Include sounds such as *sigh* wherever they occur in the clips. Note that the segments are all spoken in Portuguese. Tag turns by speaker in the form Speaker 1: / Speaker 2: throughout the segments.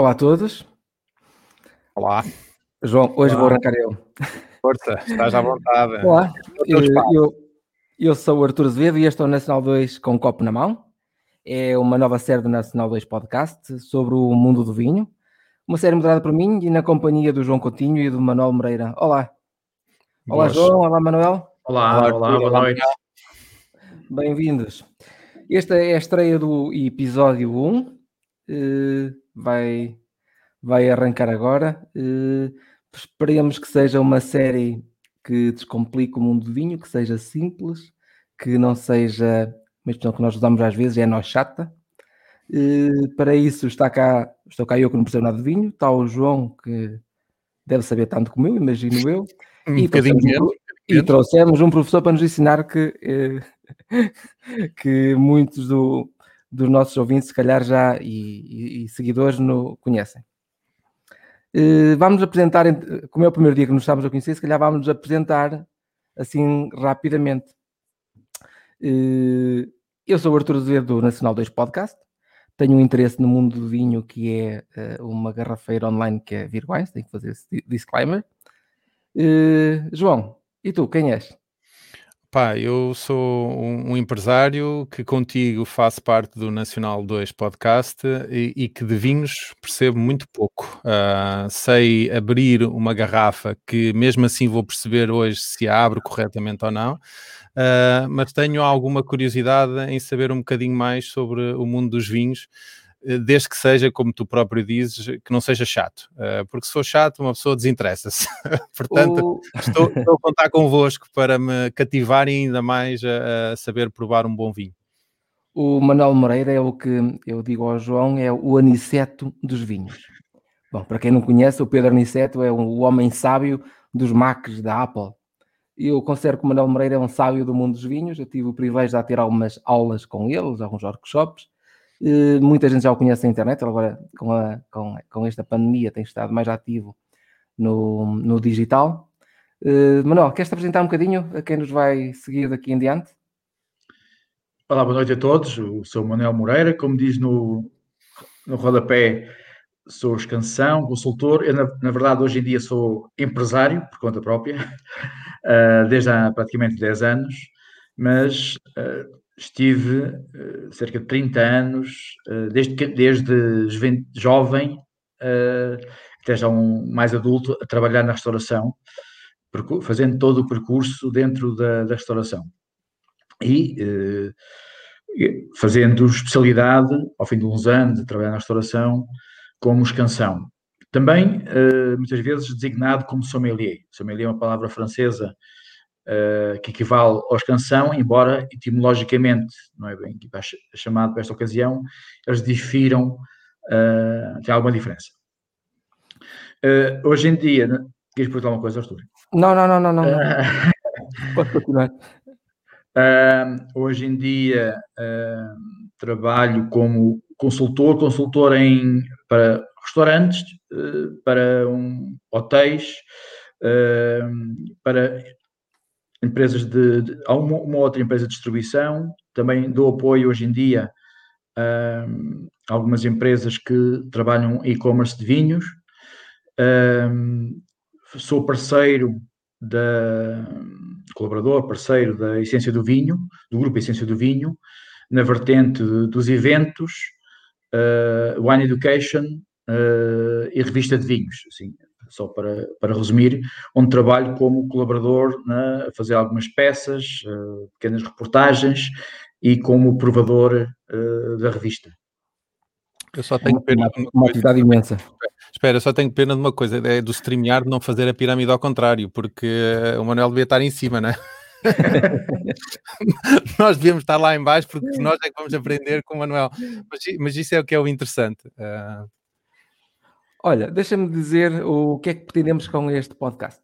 Speaker 1: Olá a todos.
Speaker 2: Olá.
Speaker 1: João, hoje
Speaker 2: Olá.
Speaker 1: vou arrancar eu.
Speaker 2: Força, estás à vontade.
Speaker 1: Olá, eu, eu, eu sou o Artur Azevedo e este é o Nacional 2 com um copo na mão. É uma nova série do Nacional 2 Podcast sobre o mundo do vinho. Uma série moderada por mim e na companhia do João Coutinho e do Manuel Moreira. Olá. Olá,
Speaker 2: Boas.
Speaker 1: João. Olá, Manuel.
Speaker 3: Olá,
Speaker 2: Olá,
Speaker 3: olá,
Speaker 2: Artur,
Speaker 3: boa
Speaker 2: olá,
Speaker 3: noite.
Speaker 1: Bem-vindos. Esta é a estreia do episódio 1. eh, vai, vai arrancar agora. Eh, esperemos que seja uma série que descomplique o mundo do vinho, que seja simples, que não seja uma expressão que nós usamos às vezes, é nós chata. Eh, para isso está cá, estou cá eu que não percebo nada de vinho, está o João que deve saber tanto como eu, imagino eu.
Speaker 2: Um
Speaker 1: E trouxemos um
Speaker 2: menos.
Speaker 1: E trouxemos um professor para nos ensinar que, eh, *laughs* que muitos do- dos nossos ouvintes, se calhar, já e, e- e seguidores no conhecem. Eh, vamos apresentar, ent- como é o primeiro dia que nos estamos a conhecer, se calhar vamos apresentar assim rapidamente. Eh, eu sou o Artur Azevedo do Nacional 2 Podcast. Tenho um interesse no mundo do vinho, que é eh, uma garrafeira online que é Virwines, tenho que fazer esse di- disclaimer. Eh, João, e tu, quem és?
Speaker 2: Pá, eu sou um, um empresário que contigo faço parte do Nacional 2 Podcast e, e que de vinhos percebo muito pouco. Ah, sei abrir uma garrafa que mesmo assim vou perceber hoje se a abro corretamente ou não. Ah, mas tenho alguma curiosidade em saber um bocadinho mais sobre o mundo dos vinhos, desde que seja, como tu próprio dizes, que não seja chato. Ah, porque se for chato, uma pessoa desinteressa-se. *laughs* Portanto,
Speaker 1: O-
Speaker 2: estou, estou a contar convosco para me cativarem ainda mais a, a saber provar um bom vinho.
Speaker 1: O Manuel Moreira é o que eu digo ao João, é o aniceto dos vinhos. Bom, para quem não conhece, o Pedro Aniceto é o homem sábio dos Macs da Apple. Eu considero que o Manuel Moreira é um sábio do mundo dos vinhos. Eu tive o privilégio de ter algumas aulas com ele, alguns workshops. Eh, Muita gente já o conhece na internet, ele agora com, a, com, com esta pandemia tem estado mais ativo no, no digital. Eh, Manuel, queres-te apresentar um bocadinho a quem nos vai seguir daqui em diante?
Speaker 3: Olá, boa noite a todos. Eu sou Manuel Moreira, como diz no, no rodapé, sou escansão, consultor. Eu, na, na verdade, hoje em dia sou empresário, por conta própria, ah, *laughs* desde há praticamente 10 anos, mas ah, estive ah, cerca de 30 anos, ah, desde, desde jovem ah, até já um mais adulto, a trabalhar na restauração, fazendo todo o percurso dentro da, da restauração. E eh, fazendo especialidade, ao fim de uns anos, de trabalhar na restauração, como escansão. Também, eh, muitas vezes, designado como sommelier. Sommelier é uma palavra francesa eh, que equivale ao escansão, embora etimologicamente, não é bem ch- chamado para esta ocasião, eles difiram, eh, tem alguma diferença. Eh, hoje em dia, né, queres perguntar uma coisa, Artur?
Speaker 1: Não, não, não, não, não. *laughs* Pode continuar.
Speaker 3: Hoje em dia trabalho como consultor, consultor em, para restaurantes, para um, hotéis, para empresas de, de- há uma, uma outra empresa de distribuição, também dou apoio hoje em dia ah, a algumas empresas que trabalham e-commerce de vinhos. Ah, sou parceiro da colaborador, parceiro da Essência do Vinho, do grupo Essência do Vinho, na vertente dos eventos, eh, Wine Education eh, e revista de vinhos, assim, só para, para resumir, onde trabalho como colaborador na, a fazer algumas peças, eh, pequenas reportagens e como provador eh, da revista.
Speaker 2: Eu só tenho pena
Speaker 1: Uma,
Speaker 2: de uma
Speaker 1: uma atividade imensa.
Speaker 2: Espera, eu só tenho pena de uma coisa, é do StreamYard não fazer a pirâmide ao contrário, porque eh, o Manuel devia estar em cima, não é? *laughs* nós devíamos estar lá em baixo porque nós é que vamos aprender com o Manuel. Mas, mas isso é o que é o interessante. Ah,
Speaker 1: Olha, deixa-me dizer o que é que pretendemos com este podcast.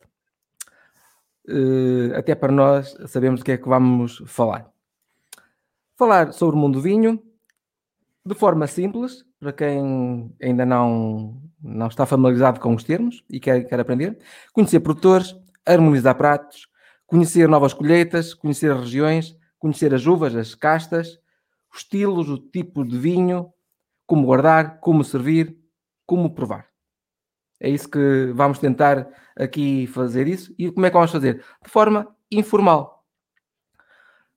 Speaker 1: Eh, até para nós sabemos o que é que vamos falar. Falar sobre o mundo do vinho de forma simples, para quem ainda não, não está familiarizado com os termos e quer, quer aprender. Conhecer produtores, harmonizar pratos, conhecer novas colheitas, conhecer regiões, conhecer as uvas, as castas, os estilos, o tipo de vinho, como guardar, como servir, como provar. É isso que vamos tentar aqui fazer isso. E como é que vamos fazer? De forma informal.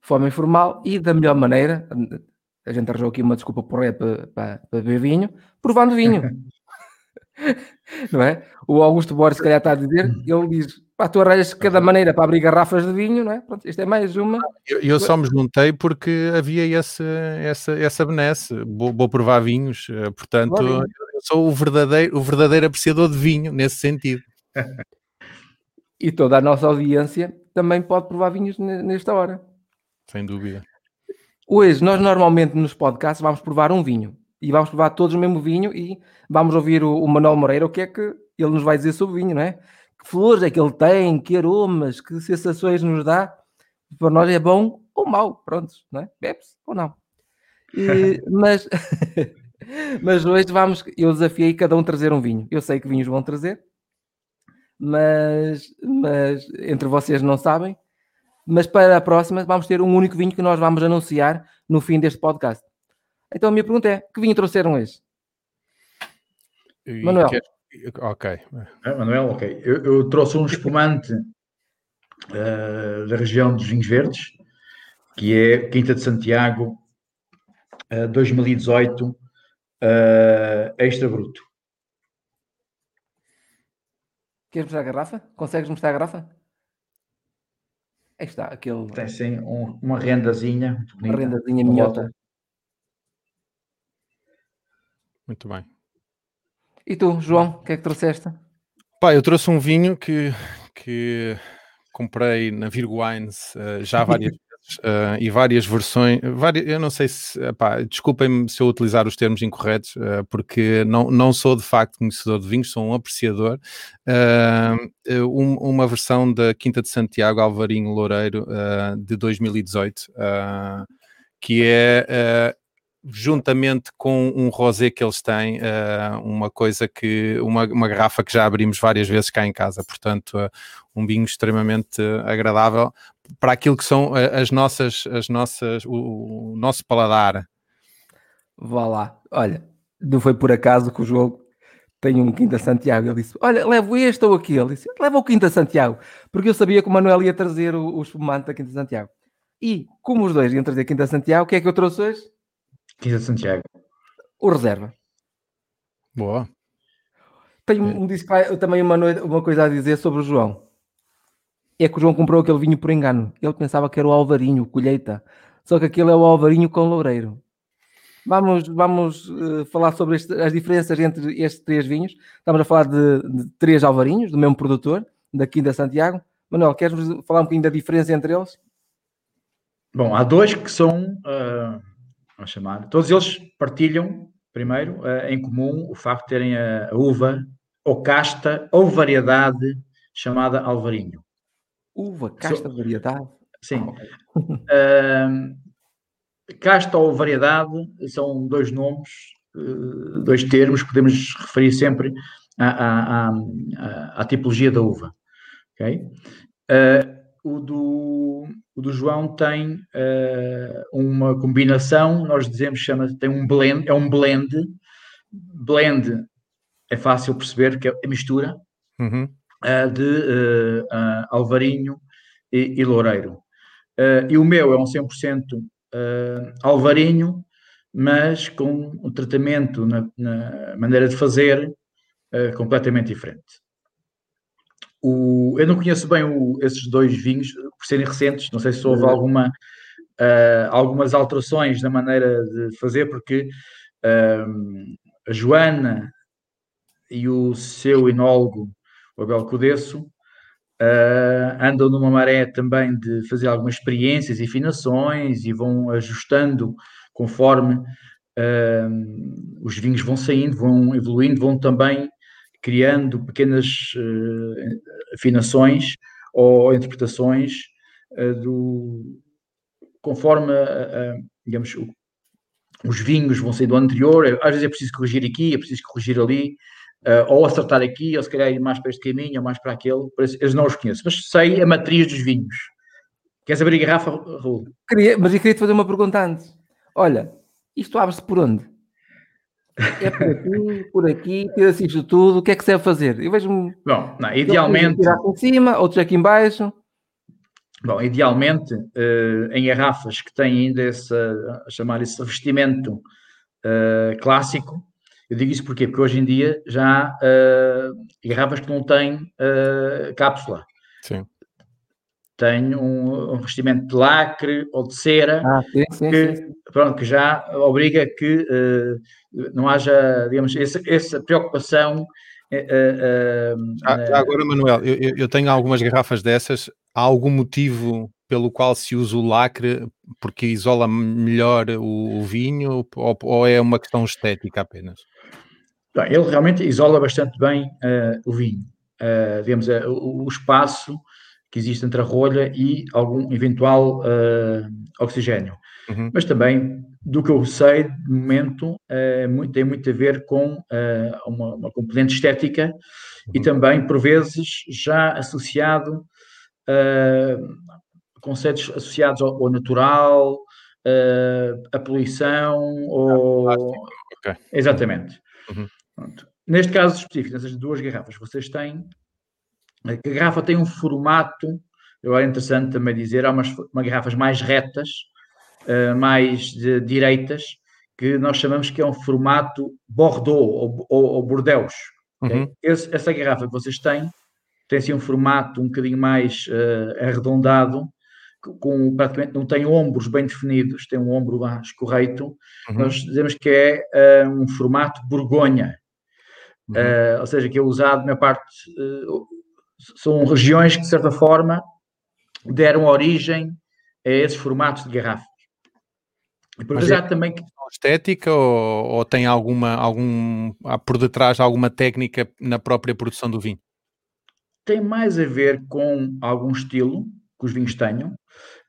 Speaker 1: De forma informal e da melhor maneira. A gente arranjou aqui uma desculpa porra para, para, para beber vinho, provando vinho. *laughs* *laughs* não é? O Augusto Borges, se calhar, está a dizer, ele diz: pá, tu arranjas cada maneira para abrir garrafas de vinho, não é? Pronto, isto é mais uma.
Speaker 2: Eu, eu só me juntei porque havia esse, essa, essa benesse. Vou, vou provar vinhos, eh, portanto, eu sou o verdadeiro, o verdadeiro apreciador de vinho nesse sentido. *laughs*
Speaker 1: e toda a nossa audiência também pode provar vinhos nesta hora.
Speaker 2: Sem dúvida.
Speaker 1: Hoje, nós normalmente nos podcasts vamos provar um vinho e vamos provar todos o mesmo vinho e vamos ouvir o, o Manuel Moreira, o que é que ele nos vai dizer sobre o vinho, não é? Que flores é que ele tem, que aromas, que sensações nos dá. Para nós é bom ou mau, pronto, não é? Bebe-se ou não. E, *laughs* mas, *laughs* mas hoje vamos, eu desafiei cada um trazer um vinho. Eu sei que vinhos vão trazer, mas, mas entre vocês não sabem. Mas para a próxima vamos ter um único vinho que nós vamos anunciar no fim deste podcast. Então a minha pergunta é: que vinho trouxeram hoje? Manuel. Quer...
Speaker 2: Ok.
Speaker 3: É, Manuel, ok. Eu, eu, trouxe um espumante uh, da região dos vinhos verdes, que é Quinta de Santiago uh, 2018 uh, Extra Bruto.
Speaker 1: Queres mostrar a garrafa? Consegues mostrar a garrafa? Aí está, aquele.
Speaker 3: Tem sim um, uma rendazinha.
Speaker 1: Uma rendazinha minhota.
Speaker 2: Muito bem.
Speaker 1: E tu, João, o que é que trouxeste?
Speaker 2: Pá, eu trouxe um vinho que, que comprei na Virgo Wines uh, já várias *laughs* vezes uh, e várias versões. Várias, eu não sei se. desculpem-me se eu utilizar os termos incorretos, uh, porque não, não sou de facto conhecedor de vinhos, sou um apreciador. Um, uma versão da Quinta de Santiago, Alvarinho Loureiro, de 2018, que é juntamente com um rosé que eles têm, uh, uma coisa que, uma, uma garrafa que já abrimos várias vezes cá em casa, portanto, uh, um vinho extremamente agradável para aquilo que são as nossas, as nossas, o, o, nosso paladar.
Speaker 1: Vá lá, olha, não foi por acaso que o jogo tem um Quinta Santiago. Ele disse: Olha, levo este ou aquele. Ele disse: Leva o Quinta Santiago, porque eu sabia que o Manuel ia trazer o, o espumante da Quinta Santiago. E como os dois iam trazer Quinta Santiago, o que é que eu trouxe hoje?
Speaker 3: Quinta Santiago.
Speaker 1: O reserva.
Speaker 2: Boa.
Speaker 1: Tenho um, um, também uma, uma coisa a dizer sobre o João. É que o João comprou aquele vinho por engano. Ele pensava que era o Alvarinho, colheita. Só que aquele é o Alvarinho com Loureiro. Vamos, vamos uh, falar sobre este, as diferenças entre estes três vinhos. Estamos a falar de, de três Alvarinhos, do mesmo produtor, da Quinta Santiago. Manuel, queres falar um bocadinho da diferença entre eles?
Speaker 3: Bom, há dois que são uh, vamos chamar, todos eles partilham, primeiro, uh, em comum o facto de terem a, uva ou casta ou variedade chamada alvarinho.
Speaker 1: Uva, casta, so, variedade?
Speaker 3: Sim. uh, *laughs* casta ou variedade são dois nomes, uh, dois termos que podemos referir sempre à, à, à, à tipologia da uva. Okay? o do, o do João tem uh, uma combinação, nós dizemos, chama tem um blend, é um blend. Blend é fácil perceber que é a mistura uhum. uh, de uh, alvarinho e, e loureiro. e o meu é um 100% alvarinho, mas com um tratamento na, na maneira de fazer completamente diferente. O, eu não conheço bem o, esses dois vinhos, por serem recentes, não sei se houve uhum. alguma, uh, algumas alterações na maneira de fazer, porque uh, a Joana e o seu enólogo, o Abel Codesso, uh, andam numa maré também de fazer algumas experiências e afinações e vão ajustando conforme os vinhos vão saindo, vão evoluindo, vão também criando pequenas afinações ou interpretações uh, do conforme uh, digamos o, os vinhos vão sair do anterior, às vezes é preciso corrigir aqui, é preciso corrigir ali, ou acertar aqui, ou se calhar ir mais para este caminho, ou mais para aquele, eu não os conheço, mas sei a matriz dos vinhos. Queres abrir a garrafa, Raul?
Speaker 1: Queria, mas eu queria te fazer uma pergunta antes. Olha, isto abre-se por onde? É por aqui, por aqui, tira-se isto tudo, o que é que se deve fazer? Eu vejo-me.
Speaker 3: Bom, não, idealmente.
Speaker 1: Tirar aqui em cima, outros aqui em baixo.
Speaker 3: Bom, idealmente, uh, em garrafas que têm ainda esse, chamar esse revestimento uh, clássico, eu digo isso porquê? Porque hoje em dia já há uh, garrafas que não têm cápsula.
Speaker 2: Sim.
Speaker 3: Tem um, um, revestimento de lacre ou de cera
Speaker 1: ah, sim, sim,
Speaker 3: que,
Speaker 1: sim.
Speaker 3: Pronto, que já obriga que não haja, digamos, essa, essa preocupação
Speaker 2: ah, agora, Manuel, eu, eu, tenho algumas garrafas dessas há algum motivo pelo qual se usa o lacre porque isola melhor o, o vinho ou, ou, é uma questão estética apenas?
Speaker 3: Bem, ele realmente isola bastante bem uh, o vinho. Uh, digamos, uh, o, o, espaço que existe entre a rolha e algum eventual oxigênio. Uhum. Mas também, do que eu sei, de momento, muito, tem muito a ver com uma, uma, componente estética uhum. e também, por vezes, já associado uh, conceitos associados ao, ao natural, uh, a poluição, ou... Okay. Exatamente. Uhum. Neste caso específico, nessas duas garrafas vocês têm, a garrafa tem um formato, eu é interessante também dizer, há umas, umas garrafas mais retas, uh, mais de, direitas, que nós chamamos que é um formato Bordeaux ou, ou, ou Bordeaux. Okay? Uhum. Esse, essa garrafa que vocês têm tem assim um formato um bocadinho mais uh, arredondado, com praticamente não tem ombros bem definidos, tem um ombro lá escorreito. Uhum. Nós dizemos que é uh, um formato Borgonha, uhum. uh, ou seja, que é usado na parte. São regiões que, de certa forma, deram origem a esses formatos de garrafas.
Speaker 2: E por vezes é também que estética ou, ou, tem alguma algum há por detrás alguma técnica na própria produção do vinho?
Speaker 3: tem mais a ver com algum estilo que os vinhos tenham.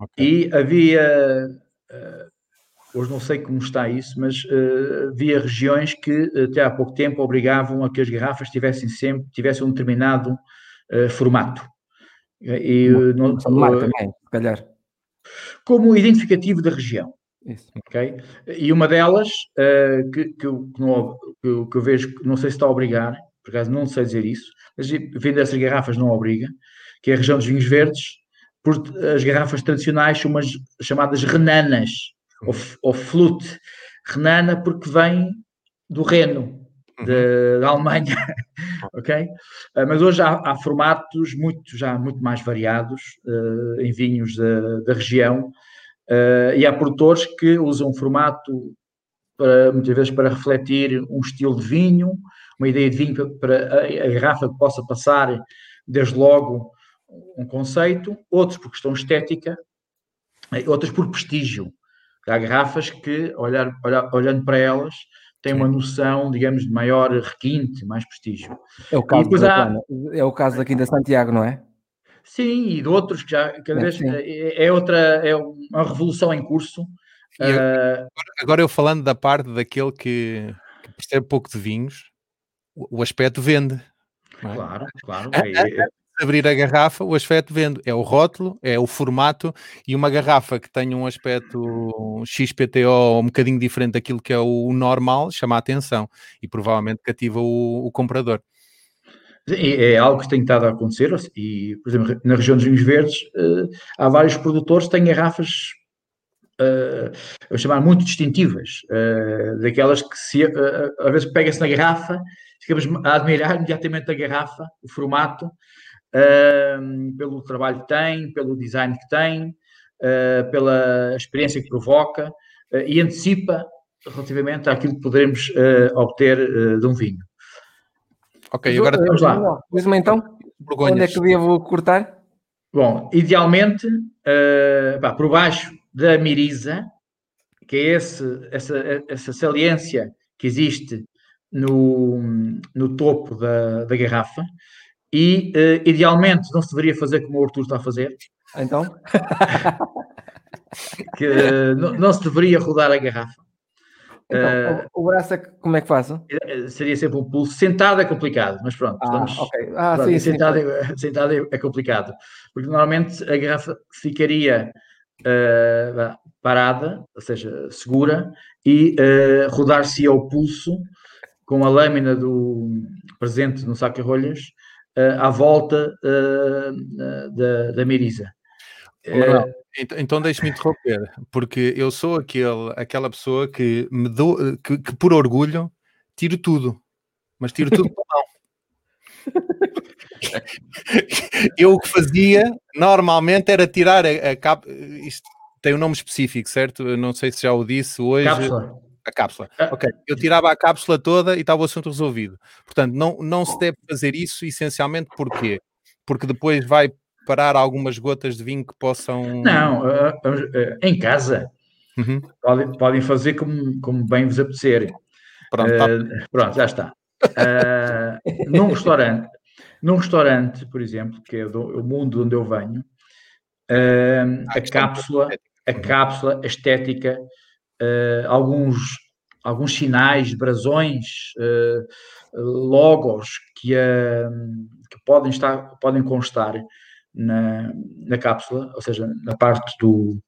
Speaker 3: Okay. E havia, uh, hoje não sei como está isso, mas uh, havia regiões que até há pouco tempo obrigavam a que as garrafas tivessem sempre tivessem um determinado formato.
Speaker 1: E, não, também, se calhar.
Speaker 3: Como identificativo da região. Isso. Okay? E uma delas, que, que, eu, que, eu, que eu vejo, não sei se está a obrigar, por acaso não sei dizer isso, mas vender essas garrafas não obriga, que é a região dos vinhos verdes, por, as garrafas tradicionais são umas chamadas renanas, ou, ou flute. Renana porque vem do Reno. Da Alemanha, *laughs* ok? Uh, mas hoje há, há, formatos muito, já muito mais variados uh, em vinhos da, da região uh, e há produtores que usam um formato para, muitas vezes para refletir um estilo de vinho, uma ideia de vinho para a, garrafa que possa passar, desde logo, um conceito, outros por questão estética, outros por prestígio. Há garrafas que, olhar, olhar, olhando para elas, têm uma noção, digamos, de maior requinte, mais prestígio.
Speaker 1: É o caso, da, há... é o caso aqui da Santiago, não é?
Speaker 3: Sim, e de outros que já cada é, vez é, é, outra, é uma revolução em curso.
Speaker 2: Eu, uh... agora eu falando da parte daquele que, que percebe pouco de vinhos, o aspecto vende.
Speaker 3: É? Claro, claro. É, é,
Speaker 2: abrir a garrafa, o aspecto vende. É o rótulo, é o formato e uma garrafa que tenha um aspecto XPTO um bocadinho diferente daquilo que é o normal, chama a atenção e provavelmente cativa o, o comprador.
Speaker 3: É, é algo que tem estado a acontecer e, por exemplo, na região dos vinhos verdes uh, há vários produtores que têm garrafas uh, eu chamar muito distintivas, uh, daquelas que se, uh, às vezes pega-se na garrafa ficamos a admirar imediatamente a garrafa, o formato, uh, pelo trabalho que tem, pelo design que tem, uh, pela experiência que provoca uh, e antecipa relativamente àquilo que poderemos obter de um vinho.
Speaker 2: Ok, agora vamos lá.
Speaker 1: Diz-me então, Borgonhas. onde é que devo cortar?
Speaker 3: Bom, idealmente, pá, por baixo da miriza, que é esse, essa, essa saliência que existe no, no topo da, da garrafa e, uh, idealmente, não se deveria fazer como o Arthur está a fazer.
Speaker 1: Então? *laughs*
Speaker 3: que uh, não, não, se deveria rodar a garrafa.
Speaker 1: Então, uh, o, o braço, é como é que faz?
Speaker 3: Seria sempre um pulso. Sentado é complicado, mas pronto. Ah,
Speaker 1: okay. ah pronto,
Speaker 3: sim, sentado, sim. É, *laughs* sentado é, é complicado. Porque normalmente a garrafa ficaria uh, parada, ou seja, segura, e uh, rodar-se ao pulso com a lâmina do presente no saca-rolhas uh, à volta da, da miriza.
Speaker 2: Então, então deixe-me interromper, porque eu sou aquele, aquela pessoa que me dou, que, que por orgulho tiro tudo, mas tiro tudo com a mão. *laughs* eu o que fazia normalmente era tirar a, a capa. Isto tem um nome específico, certo? Eu não sei se já o disse hoje.
Speaker 3: Cápsula.
Speaker 2: A cápsula. Ah. Ok. Eu tirava a cápsula toda e estava o assunto resolvido. Portanto, não, não se deve fazer isso essencialmente porquê? Porque depois vai parar algumas gotas de vinho que possam.
Speaker 3: Não, uh, uh, em casa. Uhum. Podem, podem fazer como, como bem vos apetecer. Pronto, tá. pronto já está. num restaurante, num restaurante, por exemplo, que é do, o mundo onde eu venho, a, cápsula, a cápsula, estética, alguns, alguns sinais, brasões, logos que, que podem, estar, podem constar na, na cápsula, ou seja, na parte do,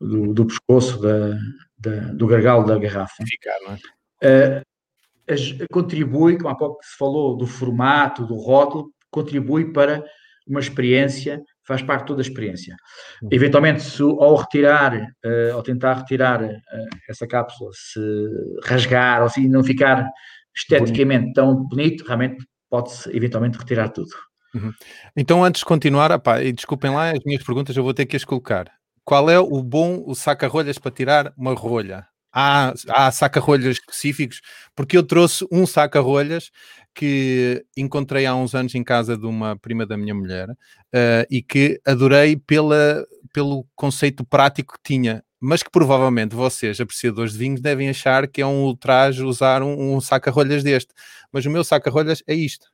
Speaker 3: do, do pescoço, da, da, do gargalo da garrafa. Ficar, é? Uh, contribui, como há pouco se falou do formato, do rótulo, contribui para uma experiência, faz parte de toda a experiência. Uhum. Eventualmente, se ao retirar, uh, ao tentar retirar uh, essa cápsula, se rasgar ou assim não ficar esteticamente bonito. tão bonito, realmente pode-se eventualmente retirar tudo.
Speaker 2: Uhum. Então, antes de continuar, opá, e desculpem lá as minhas perguntas, eu vou ter que as colocar. Qual é o bom, o saca-rolhas para tirar uma rolha? Há, há saca-rolhas específicos, porque eu trouxe um saca-rolhas que encontrei há uns anos em casa de uma prima da minha mulher uh, e que adorei pela, pelo conceito prático que tinha, mas que provavelmente vocês, apreciadores de vinhos, devem achar que é um ultraje usar um, um saca-rolhas deste. Mas o meu saca-rolhas é isto.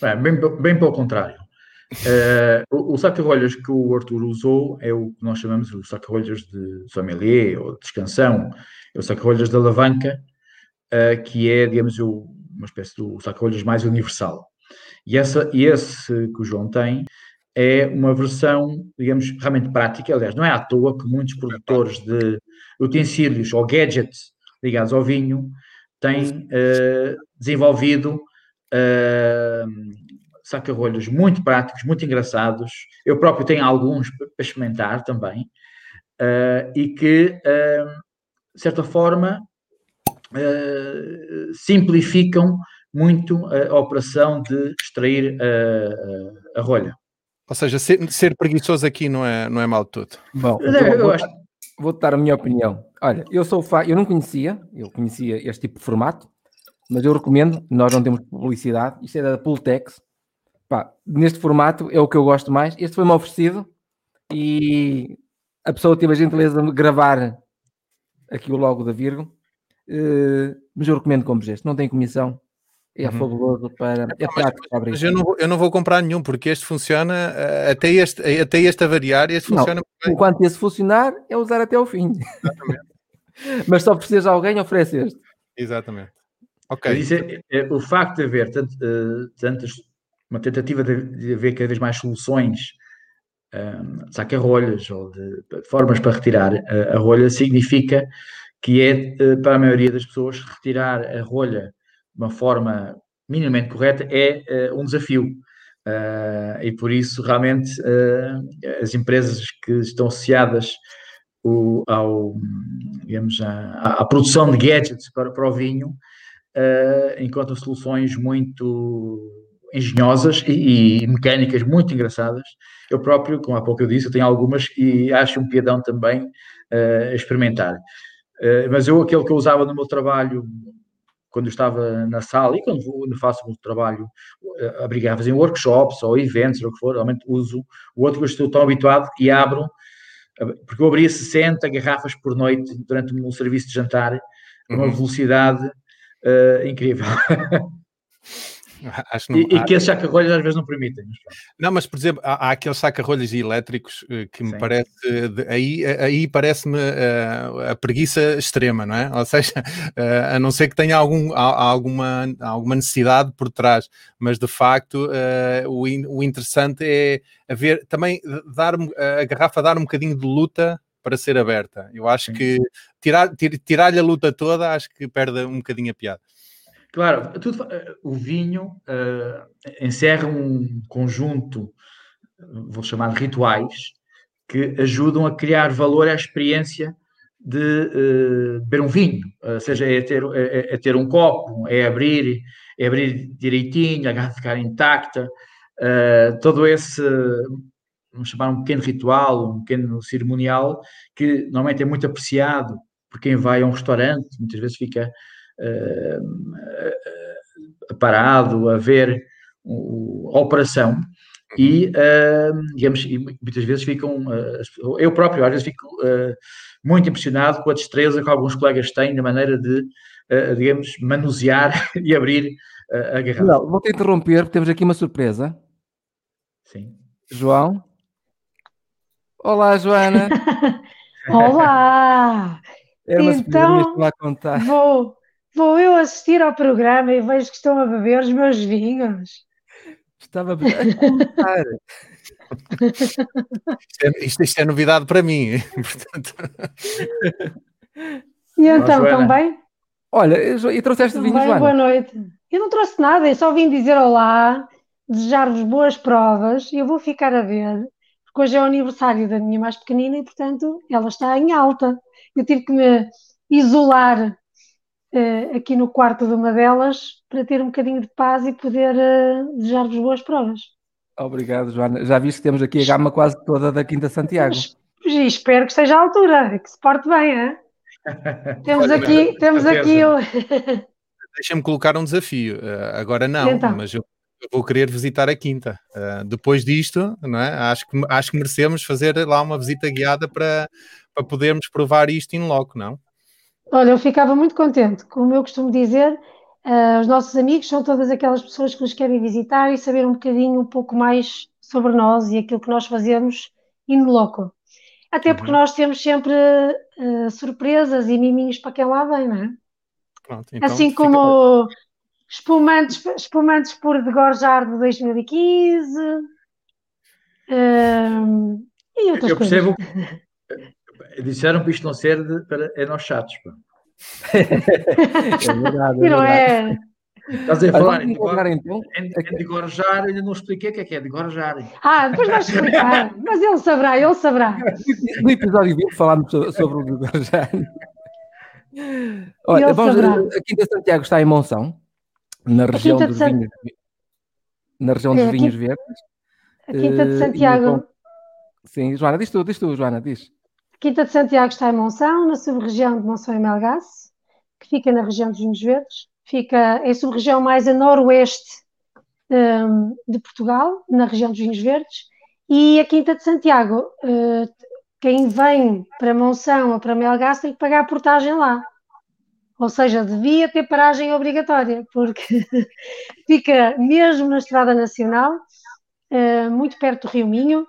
Speaker 3: Bem, bem, pelo contrário. Uh, o, o saca-rolhas que o Arthur usou é o que nós chamamos o saca-rolhas de sommelier ou de descansão, é o saca-rolhas da alavanca, uh, que é, digamos, o, uma espécie do saca-rolhas mais universal. E, essa, e esse que o João tem é uma versão, digamos, realmente prática. Aliás, não é à toa que muitos produtores de utensílios ou gadgets ligados ao vinho têm uh, desenvolvido uh, saca-rolhos muito práticos, muito engraçados. Eu próprio tenho alguns para experimentar também. Uh, e que, uh, de certa forma, uh, simplificam muito a operação de extrair a, a rolha.
Speaker 2: Ou seja, ser, ser, preguiçoso aqui não é, não é mal de tudo.
Speaker 1: Bom, então, eu vou, acho... vou dar a minha opinião. Olha, eu sou fã, eu não conhecia, eu conhecia este tipo de formato, mas eu recomendo, nós não temos publicidade, isto é da Pultex, Pá, neste formato é o que eu gosto mais. Este foi-me oferecido e a pessoa teve a gentileza de gravar aqui o logo da Virgo, uh, mas eu recomendo como este. Não tem comissão, é uhum. fabuloso para. É prático
Speaker 2: para abrir. Mas eu não, vou, eu não vou comprar nenhum, porque este funciona eh, até este, até este a variar e este não, funciona
Speaker 1: Enquanto esse funcionar, é usar até ao fim. Exatamente. *laughs* mas só precisas alguém, oferece este.
Speaker 2: Exatamente.
Speaker 3: Ok. É, é, o facto de haver tanto, uh, tantas uma tentativa de, haver cada vez mais soluções um, de saca-rolhas ou de, de, formas para retirar a, a, rolha, significa que é, eh, para a maioria das pessoas, retirar a rolha de uma forma minimamente correta é uh, um desafio. Uh, e por isso, realmente, uh, as empresas que estão associadas o, ao, digamos, à, à, produção de gadgets para, para o vinho encontram soluções muito engenhosas e, e, mecânicas muito engraçadas. Eu próprio, como há pouco eu disse, eu tenho algumas e acho um piadão também uh, experimentar. Uh, mas eu, aquele que eu usava no meu trabalho, quando estava na sala e quando, quando faço o meu trabalho, uh, abrigava em workshops ou eventos, ou o que for, realmente uso. O outro que eu estou tão habituado e abro, porque eu abria 60 garrafas por noite durante um serviço de jantar, a uma uhum. velocidade incrível. *laughs* *laughs* Acho não, e, e que esses saca-rolhas às vezes não permitem.
Speaker 2: Não, mas por exemplo, há, há aqueles saca-rolhas elétricos eh, que me Sim. parece, aí, aí parece-me uh, a preguiça extrema, não é? Ou seja, *laughs* a não ser que tenha algum, alguma, alguma necessidade por trás, mas de facto o, o interessante é haver também dar a garrafa dar um bocadinho de luta para ser aberta. Eu acho Sim. que tirar, tirar-lhe a luta toda, acho que perde um bocadinho a piada.
Speaker 3: Claro, tudo, eh, o vinho uh, encerra um conjunto, vou chamar de rituais, que ajudam a criar valor à experiência de uh, beber um vinho, uh, seja é ter, é, é, ter um copo, é abrir, é abrir direitinho, a ficar intacta, todo esse, vamos chamar um pequeno ritual, um pequeno cerimonial, que normalmente é muito apreciado por quem vai a um restaurante, muitas vezes fica parado a ver a operação e, uh, digamos, e muitas vezes ficam, uh, eu próprio às vezes fico uh, muito impressionado com a destreza que alguns colegas têm na maneira de, digamos, manusear *laughs* e abrir a garrafa. Não,
Speaker 1: vou-te interromper, porque temos aqui uma surpresa.
Speaker 3: Sim.
Speaker 1: João. Olá, Joana. *laughs*
Speaker 4: Olá!
Speaker 1: Era uma então.
Speaker 4: Vou, Vou eu assistir ao programa e vejo que estão a beber os meus vinhos.
Speaker 1: Estava a contar.
Speaker 2: isto, é, isto, isto, é novidade para mim, *laughs* portanto.
Speaker 4: E então, também?
Speaker 1: Olha, e trouxeste vinho, Joana?
Speaker 4: Boa noite. Eu não trouxe nada, eu só vim dizer olá, desejar-vos boas provas e eu vou ficar a ver, porque hoje é o aniversário da minha mais pequenina e, portanto, ela está em alta. Eu tive que me isolar uh, aqui no quarto de uma delas para ter um bocadinho de paz e poder uh, desejar-vos boas provas.
Speaker 1: Obrigado, Joana. Já viste que temos aqui a gama quase toda da Quinta Santiago.
Speaker 4: E espero que esteja à altura, que se porte bem, é? *laughs* temos aqui, temos aqui o... *laughs*
Speaker 2: Deixa-me colocar um desafio. Uh, agora não, então. mas eu vou querer visitar a Quinta. Uh, depois disto, não é? acho, que, acho que merecemos fazer lá uma visita guiada para, para podermos provar isto em loco, não?
Speaker 4: Olha, eu ficava muito contente. Como eu costumo dizer, uh, os nossos amigos são todas aquelas pessoas que nos querem visitar e saber um bocadinho, um pouco mais sobre nós e aquilo que nós fazemos in loco. Até porque uhum. nós temos sempre uh, surpresas e miminhos para quem lá vem, não é? Pronto, então assim como fica... espumantes, espumantes por degorjar de 2015 uh, e outras eu percebo, coisas.
Speaker 3: Disseram que isto não serve para é nós chatos. Pá. *laughs*
Speaker 4: é verdade. É não é.
Speaker 3: Estás a falar em, degor... então? em, em degorjar, ainda não expliquei o que é que é degorjar.
Speaker 4: Ah, depois vais explicar, mas ele saberá, ele saberá.
Speaker 1: No episódio 20 falámos sobre o degorjar. Olha, vamos, a Quinta Santiago está em Monção, na região dos Sant... vinhos, na região dos é, vinhos Quinta... verdes.
Speaker 4: A Quinta de eh, Santiago. Então,
Speaker 1: sim, Joana, diz tu, diz tu, Joana, diz.
Speaker 4: Quinta de Santiago está em Monção, na sub-região de Monção e Melgaço, que fica na região dos Vinhos Verdes. Fica, a sub-região mais a noroeste um, de Portugal, na região dos Vinhos Verdes. E a Quinta de Santiago, uh, quem vem para Monção ou para Melgaço tem que pagar a portagem lá. Ou seja, devia ter paragem obrigatória, porque *laughs* fica mesmo na Estrada Nacional, uh, muito perto do Rio Minho,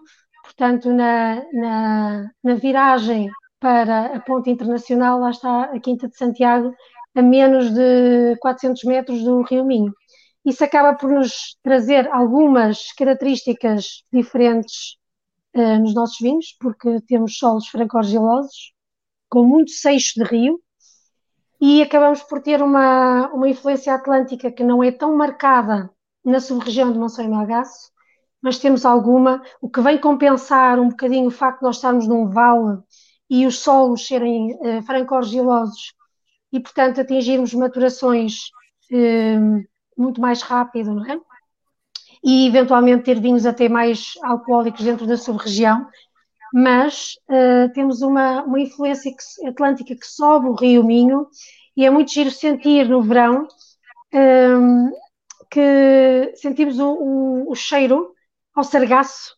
Speaker 4: portanto, na, na, na viragem para a ponte internacional, lá está a Quinta de Santiago, a menos de 400 metros do Rio Minho. Isso acaba por nos trazer algumas características diferentes uh, nos nossos vinhos, porque temos solos franco-argilosos, com muito seixo de rio, e acabamos por ter uma, uma influência atlântica que não é tão marcada na sub-região de Monção e Malgaço, mas temos alguma, o que vem compensar um bocadinho o facto de nós estarmos num vale e os solos serem uh, franco-argilosos e, portanto, atingirmos maturações uh, muito mais rápido, não é? E, eventualmente, ter vinhos até mais alcoólicos dentro da sub-região, mas uh, temos uma, uma influência que, atlântica que sobe o Rio Minho e é muito giro sentir no verão um, que sentimos o, o, o cheiro ao sargaço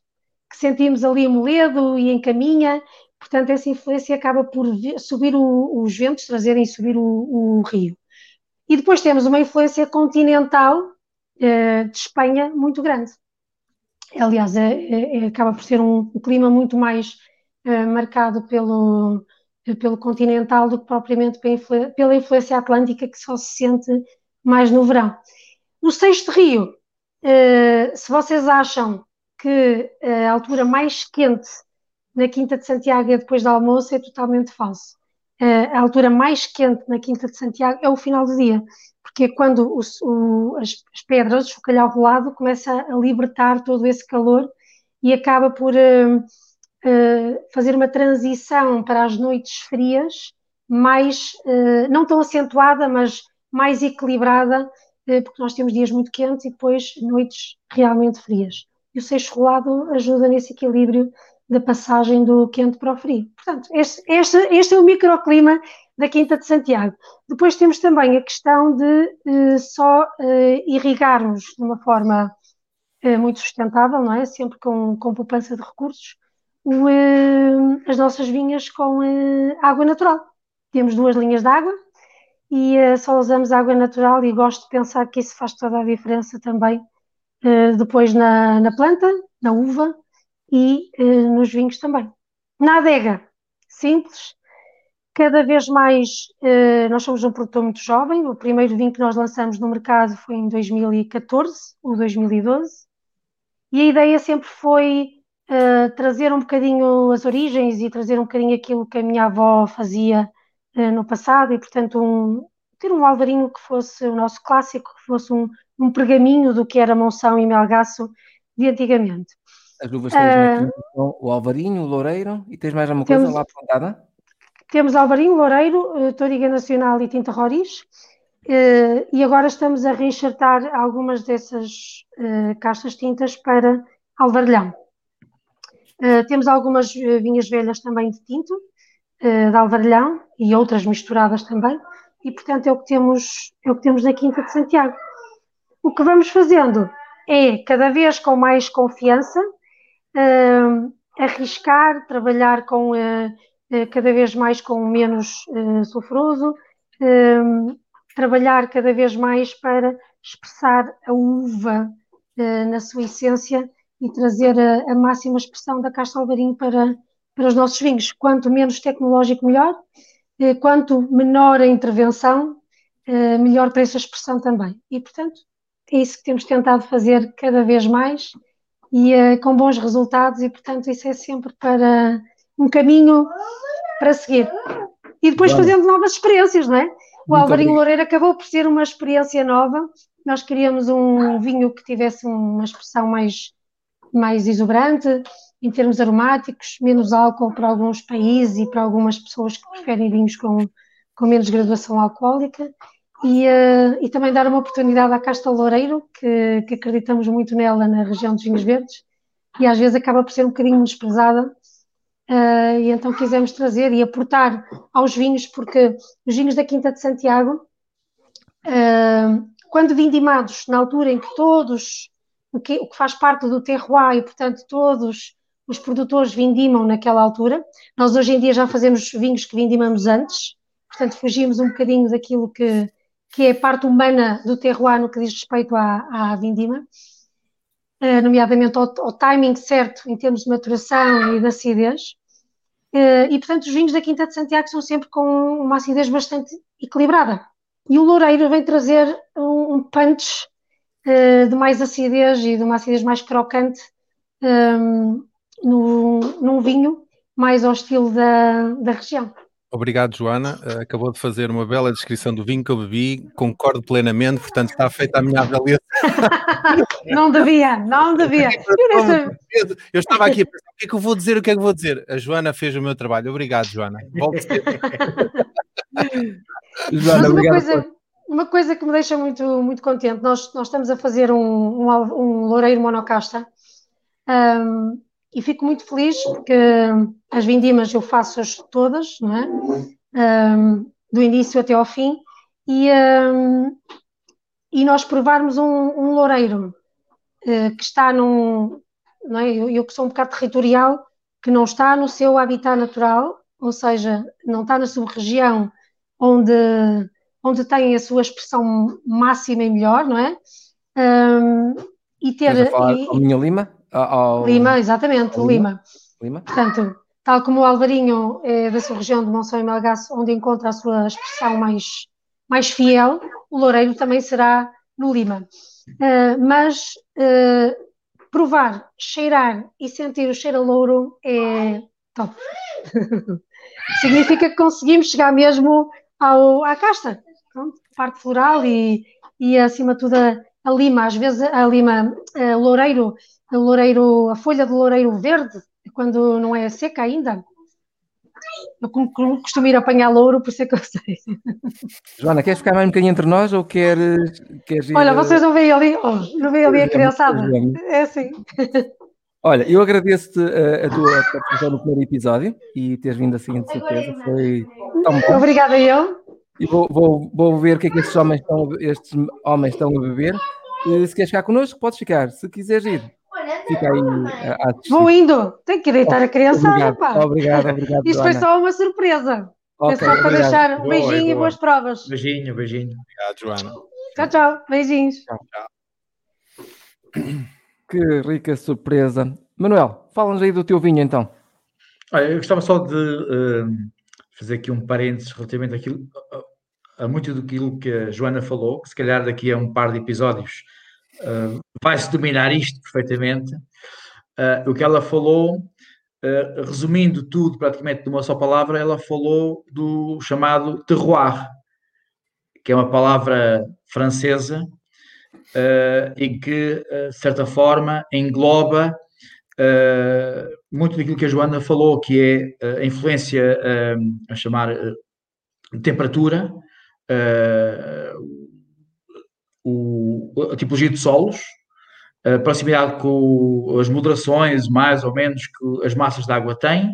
Speaker 4: que sentimos ali em Moledo e em Caminha, portanto essa influência acaba por subir o, os ventos, trazerem subir o, o, rio. E depois temos uma influência continental de Espanha muito grande. Aliás, é, é, acaba por ser um, clima muito mais marcado pelo, pelo continental do que propriamente pela influência atlântica que só se sente mais no verão. O sexto rio, se vocês acham que a altura mais quente na Quinta de Santiago é depois do almoço, é totalmente falso. A altura mais quente na Quinta de Santiago é o final do dia, porque é quando o, o, as, as, pedras, o calhau rolado, começa a libertar todo esse calor e acaba por uh, uh, fazer uma transição para as noites frias, mais, uh, não tão acentuada, mas mais equilibrada, porque nós temos dias muito quentes e depois noites realmente frias. E o seixo rolado ajuda nesse equilíbrio da passagem do quente para o frio. Portanto, este, este, este é o microclima da Quinta de Santiago. Depois temos também a questão de uh, só uh, irrigarmos de uma forma uh, muito sustentável, não é? Sempre com, com poupança de recursos, o, as nossas vinhas com água natural. Temos duas linhas de água e só usamos água natural e gosto de pensar que isso faz toda a diferença também depois na, na planta, na uva, e uh, nos vinhos também. Na adega, simples, cada vez mais uh, nós somos um produtor muito jovem, o primeiro vinho que nós lançamos no mercado foi em 2014 ou 2012, e a ideia sempre foi uh, trazer um bocadinho as origens e trazer um bocadinho aquilo que a minha avó fazia no passado, e portanto um, ter um alvarinho que fosse o nosso clássico, que fosse um, um pergaminho do que era Monção e Melgaço de antigamente.
Speaker 1: As uvas tens uh, o Alvarinho, o Loureiro e tens mais alguma coisa temos, lá apontada?
Speaker 4: Temos Alvarinho, Loureiro, uh, Toriga Nacional e Tinta Roriz. Uh, e agora estamos a reenxertar algumas dessas uh, caixas tintas para Alvarelhão. Uh, temos algumas vinhas velhas também de tinto, de Alvarelhão, e outras misturadas também, e portanto é o que temos, é o que temos na Quinta de Santiago. O que vamos fazendo é, cada vez com mais confiança, uh, arriscar, trabalhar com uh, cada vez mais com menos uh, sulfuroso, trabalhar cada vez mais para expressar a uva na sua essência e trazer a, a máxima expressão da casta alvarinho para, para os nossos vinhos. Quanto menos tecnológico, melhor. Quanto menor a intervenção, melhor para essa expressão também. E, portanto, é isso que temos tentado fazer cada vez mais e uh, com bons resultados e portanto isso é sempre para um caminho para seguir. E depois Bom. fazendo novas experiências, não é? O Muito Alvarinho Loureiro acabou por ser uma experiência nova. Nós queríamos um vinho que tivesse uma expressão mais, mais exuberante, em termos aromáticos, menos álcool para alguns países e para algumas pessoas que preferem vinhos com, com menos graduação alcoólica e, uh, e também dar uma oportunidade à Casta Loureiro, que, que, acreditamos muito nela na região dos vinhos verdes, e às vezes acaba por ser um bocadinho desprezada, uh, e então quisemos trazer e aportar aos vinhos, porque os vinhos da Quinta de Santiago, uh, quando vindimados, na altura em que todos, o que, o que faz parte do terroir, e portanto todos os produtores vindimam naquela altura, nós hoje em dia já fazemos vinhos que vindimamos antes, portanto fugimos um bocadinho daquilo que que é a parte humana do terroir no que diz respeito à, à vindima, uh, nomeadamente ao, ao, timing certo em termos de maturação e de acidez. Uh, e, portanto, os vinhos da Quinta de Santiago são sempre com uma acidez bastante equilibrada. E o Loureiro vem trazer um, um punch uh, de mais acidez e de uma acidez mais crocante no, num vinho mais ao estilo da, da região.
Speaker 2: Obrigado, Joana. Uh, acabou de fazer uma bela descrição do vinho que eu bebi, concordo plenamente, portanto está feita a minha avaliação. *laughs*
Speaker 4: não devia, não devia.
Speaker 2: Eu, eu estava aqui a pensar, o que é que eu vou dizer, o que é que eu vou dizer? A Joana fez o meu trabalho. Obrigado, Joana. Volte *laughs*
Speaker 4: Joana, uma coisa, uma coisa que me deixa muito, muito contente, nós, nós estamos a fazer um, um, um loureiro monocasta, um, e fico muito feliz porque as vindimas eu faço-as todas, não é? Um, do início até ao fim, e, um, e nós provarmos um, um loureiro uh, que está num. Não é? eu, eu que sou um bocado territorial, que não está no seu habitat natural, ou seja, não está na sub-região onde, onde tem a sua expressão máxima e melhor, não é? Um, e ter.
Speaker 1: Estás a falar
Speaker 4: e-
Speaker 1: ao Minho Lima? Ao-
Speaker 4: Lima, exatamente,
Speaker 1: ao
Speaker 4: Lima.
Speaker 1: Lima?
Speaker 4: Portanto, tal como o Alvarinho é da sua região de Monção e Melgaço, onde encontra a sua expressão mais, mais fiel, o Loureiro também será no Lima. Uh, mas uh, provar, cheirar e sentir o cheiro a louro é top. *laughs* Significa que conseguimos chegar mesmo ao, à casta, Pronto, parte floral e, e acima de tudo a, a lima, às vezes a lima, eh, o loureiro, o loureiro, a folha do loureiro verde, quando não é seca ainda. Eu costumo ir apanhar louro, por isso é que eu sei. *laughs*
Speaker 1: Joana, queres ficar mais um bocadinho entre nós ou queres, queres ir...
Speaker 4: Olha, vocês não veem ali, oh, não veem ali a criançada? É assim.
Speaker 1: Olha, eu agradeço-te a, a tua participação no primeiro episódio e teres vindo assim de certeza. Foi tão bom.
Speaker 4: Obrigada eu.
Speaker 1: E vou, vou, vou ver o que é que estes homens estão, a estes homens estão a beber. E se queres ficar connosco, podes ficar. Se quiseres ir, fica aí assistir.
Speaker 4: Vou indo. Tenho que deitar a criançada,
Speaker 1: Obrigado,
Speaker 4: pá.
Speaker 1: obrigado, obrigado.
Speaker 4: Isto foi só uma surpresa.
Speaker 1: Ok,
Speaker 4: é só para
Speaker 1: obrigado.
Speaker 4: deixar
Speaker 3: Boa,
Speaker 4: beijinho e
Speaker 3: boa.
Speaker 4: boas provas.
Speaker 3: Beijinho, beijinho.
Speaker 2: Obrigado, Joana.
Speaker 4: Tchau, tchau. Beijinhos. *clears throat*
Speaker 1: Que rica surpresa. Manuel, fala-nos aí do teu vinho então.
Speaker 3: Olha, eu gostava só de eh, fazer aqui um parênteses relativamente àquilo, a, a muito daquilo que a Joana falou, que se calhar daqui a um par de episódios eh, vai-se dominar isto perfeitamente. Eh, o que ela falou, eh, resumindo tudo praticamente numa só palavra, ela falou do chamado terroir, que é uma palavra francesa e que, de certa forma, engloba muito daquilo que a Joana falou, que é a influência, a chamar de temperatura, o- a tipologia de solos, a proximidade com as moderações, mais ou menos, que as massas de água têm,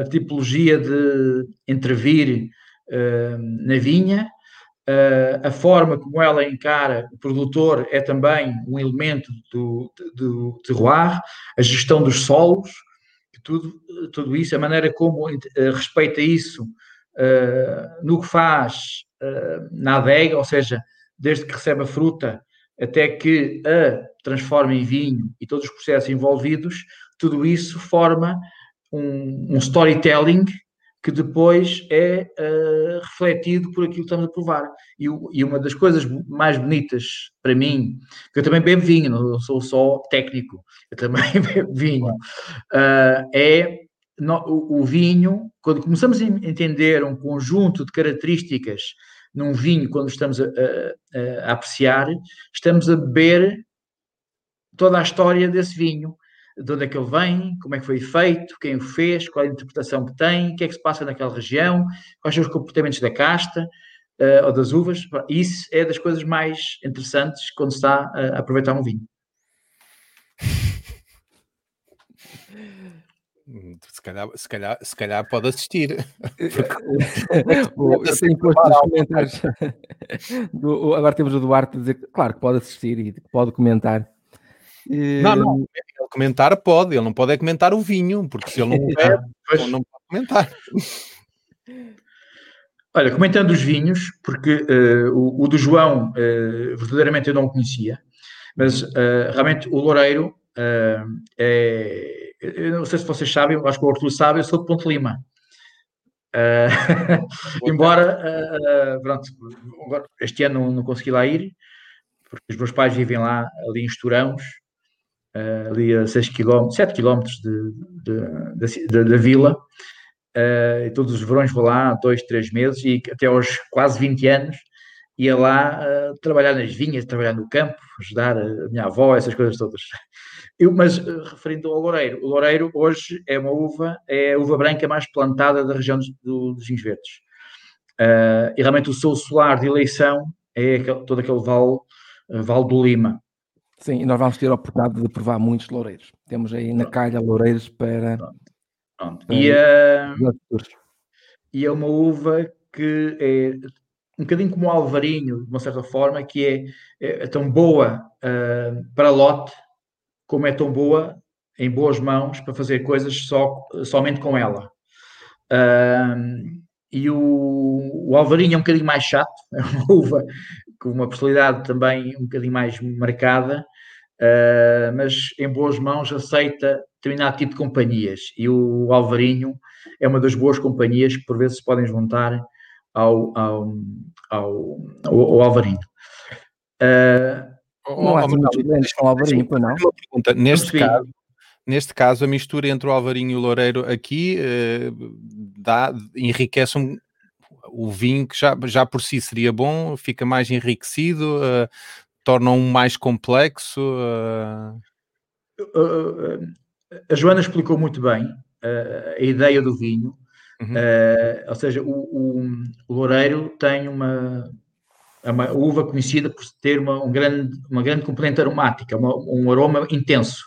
Speaker 3: a tipologia de intervir na vinha, a forma como ela encara o produtor é também um elemento do, do terroir, a gestão dos solos, tudo, tudo isso, a maneira como eh, respeita isso eh, no que faz eh, na adega, ou seja, desde que recebe a fruta até que a transforma em vinho e todos os processos envolvidos, tudo isso forma um, um storytelling que depois é eh, refletido por aquilo que estamos a provar. E, e uma das coisas mais bonitas para mim, que eu também bebo vinho, não sou só técnico, eu também *laughs* bebo vinho, ah, é no- o, o vinho, quando começamos a en- entender um conjunto de características num vinho, quando estamos a, a- a apreciar, estamos a beber toda a história desse vinho, de onde é que ele vem, como é que foi feito, quem o fez, qual a interpretação que tem, o que é que se passa naquela região, quais são os comportamentos da casta ah, ou das uvas. Isso é das coisas mais interessantes quando se está a aproveitar um vinho.
Speaker 2: Se calhar, se calhar, se calhar pode assistir. *laughs*
Speaker 1: O- os comentários. *laughs* do- o- agora temos o Duarte a dizer que, claro, que pode assistir e pode comentar.
Speaker 2: Não, não. Ele comentar pode, ele não pode é comentar o vinho, porque se ele não *laughs* bebe,
Speaker 3: Pois.
Speaker 2: ele não pode comentar.
Speaker 3: Olha, comentando os vinhos, porque eh, o, o do João eh, verdadeiramente eu não o conhecia, mas eh, realmente o Loureiro eh, é. Eu não sei se vocês sabem, eu acho que o Arthur sabe, eu sou de Ponte Lima. *laughs* Eh, embora, eh, pronto, este ano não, não consegui lá ir, porque os meus pais vivem lá, ali em Estorãos, eh, ali a 6 km, 7 km da vila. Uh, e todos os verões vou lá, dois, três meses, e até aos quase 20 anos ia lá uh, trabalhar nas vinhas, trabalhar no campo, ajudar a minha avó, essas coisas todas. Eu, mas uh, referindo ao Loureiro, o Loureiro hoje é uma uva, é a uva branca mais plantada da região dos, do- dos vinhos verdes. Uh, e realmente o seu solar de eleição é aquele- todo aquele vale, uh, vale do Lima.
Speaker 1: Sim, e nós vamos ter a oportunidade de provar muitos loureiros. Temos aí na calha loureiros para
Speaker 3: Pronto.
Speaker 1: Bem.
Speaker 3: E, uh,
Speaker 1: os futuros.
Speaker 3: e é uma uva que é um bocadinho como o alvarinho, de uma certa forma, que é, é- tão boa ah, para lote, como é tão boa em boas mãos para fazer coisas só, somente com ela. Ah, e o, o alvarinho é um bocadinho mais chato, é uma *laughs* uva com uma personalidade também um bocadinho mais marcada, uh, mas em boas mãos aceita determinado tipo de companhias. E o Alvarinho é uma das boas companhias que por vezes se podem juntar ao, ao, ao, ao Alvarinho. Uh,
Speaker 1: não há grandes com o Alvarinho, pois não? Uma
Speaker 2: pergunta, neste caso, neste caso, a mistura entre o Alvarinho e o Loureiro aqui uh, dá, enriquece um, o vinho que já, já por si seria bom, fica mais enriquecido, uh, torna um mais complexo. Uh...
Speaker 3: a Joana explicou muito bem a ideia do vinho, uhum. ou seja, o, o, o, Loureiro tem uma, é uma uva conhecida por ter uma, um grande, uma grande componente aromática, uma, um aroma intenso.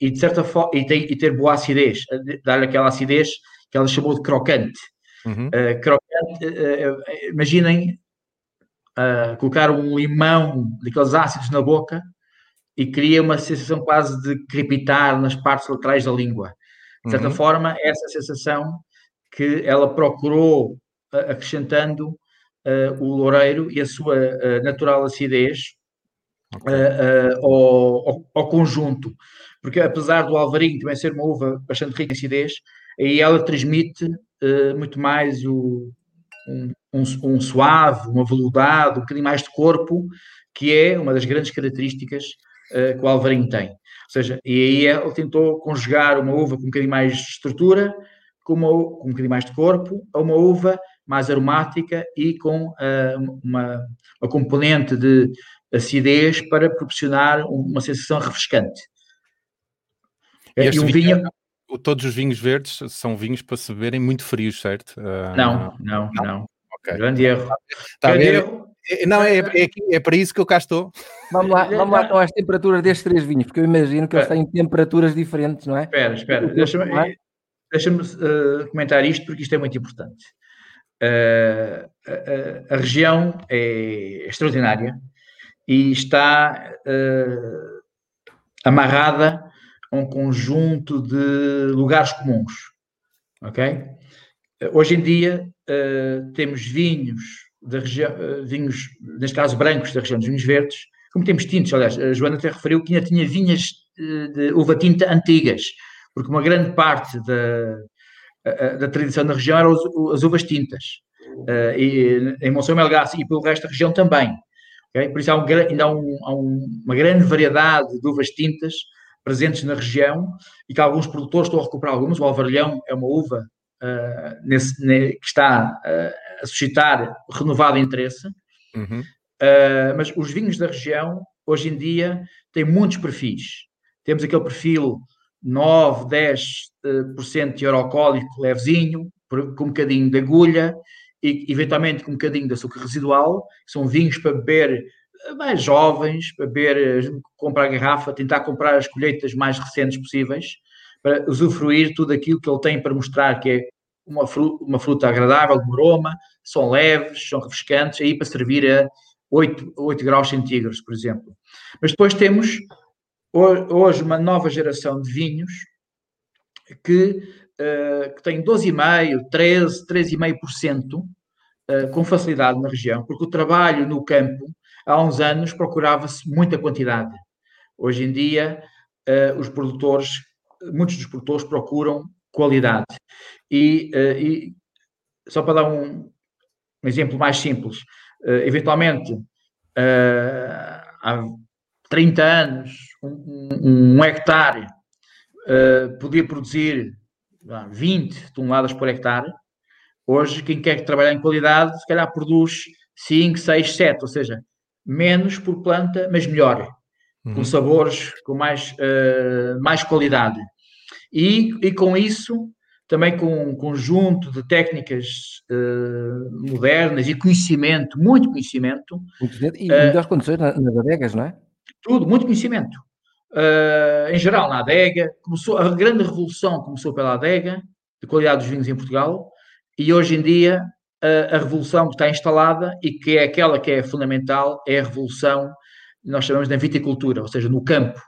Speaker 3: e de certa forma, e, e ter boa acidez, dar aquela acidez que ela chamou de crocante. Uhum. Uh, crocante, uh, imaginem uh, colocar um limão daqueles ácidos na boca e cria uma sensação quase de crepitar nas partes laterais da língua. De certa uhum. forma, essa sensação que ela procurou acrescentando uh, o loureiro e a sua uh, natural acidez okay. ao, ao, ao, conjunto. Porque apesar do alvarinho também ser uma uva bastante rica em acidez, aí ela transmite muito mais o, um, um, um, suave, uma veluidade, um bocadinho mais de corpo, que é uma das grandes características que o Alvarinho tem. Ou seja, e aí ele tentou conjugar uma uva com um bocadinho mais de estrutura, com, uma, com um bocadinho mais de corpo, a uma uva mais aromática e com uh, uma, uma componente de acidez para proporcionar uma sensação refrescante.
Speaker 2: E, e um vinho, todos os vinhos verdes são vinhos para se beberem muito frios, certo?
Speaker 3: Uh, não, não, não, não. Okay. Grande erro.
Speaker 2: Tá Grande erro. Não, é, é, é, para isso que eu cá estou.
Speaker 1: Vamos lá, vamos lá então às temperaturas destes três vinhos, porque eu imagino que eles têm temperaturas diferentes, não é?
Speaker 3: Espera, espera, deixa-me deixa uh, comentar isto porque isto é muito importante. A, a, região é extraordinária e está amarrada um conjunto de lugares comuns, ok? Hoje em dia temos vinhos da região, vinhos, neste caso brancos da região dos vinhos verdes, como temos tintos, aliás, a Joana até referiu que ainda tinha vinhas de uva tinta antigas, porque uma grande parte da, da tradição da região eram as uvas tintas, e, em Monção Melgaço e pelo resto da região também. Okay? Por isso há, um, ainda há, um, há um, uma grande variedade de uvas tintas presentes na região e que alguns produtores estão a recuperar algumas. O Alvarilhão é uma uva uh, nesse, ne, que está uh, a suscitar renovado interesse. Uhum. Uh, mas os vinhos da região, hoje em dia, têm muitos perfis. Temos aquele perfil 9, 10% de teor alcoólico levezinho, com um bocadinho de agulha e, eventualmente, com um bocadinho de açúcar residual. São vinhos para beber mais jovens, para beber, comprar a garrafa, tentar comprar as colheitas mais recentes possíveis, para usufruir tudo aquilo que ele tem para mostrar que é uma fruta, uma fruta agradável, de aroma, são leves, são refrescantes, aí para servir a 8, 8 graus centígrados, por exemplo. Mas depois temos hoje uma nova geração de vinhos que, uh, que tem 12,5%, 13%, 13,5% uh, com facilidade na região, porque o trabalho no campo há uns anos procurava-se muita quantidade. Hoje em dia, uh, os produtores, muitos dos produtores procuram qualidade. E, uh, e só para dar um, um exemplo mais simples, eventualmente, há 30 anos, um, um hectare podia produzir 20 toneladas por hectare. Hoje, quem quer trabalhar em qualidade, se calhar produz 5, 6, 7, ou seja, menos por planta, mas melhor, uhum. com sabores com mais, uh, mais qualidade. E, e com isso, também com um conjunto de técnicas uh, modernas e conhecimento, muito conhecimento.
Speaker 1: E melhores uh, condições nas adegas, não é?
Speaker 3: Tudo, muito conhecimento. Uh, em geral, na adega, começou, a grande revolução começou pela adega, de qualidade dos vinhos em Portugal, e hoje em dia a, a, revolução que está instalada e que é aquela que é fundamental, é a revolução, nós chamamos de viticultura, ou seja, no campo.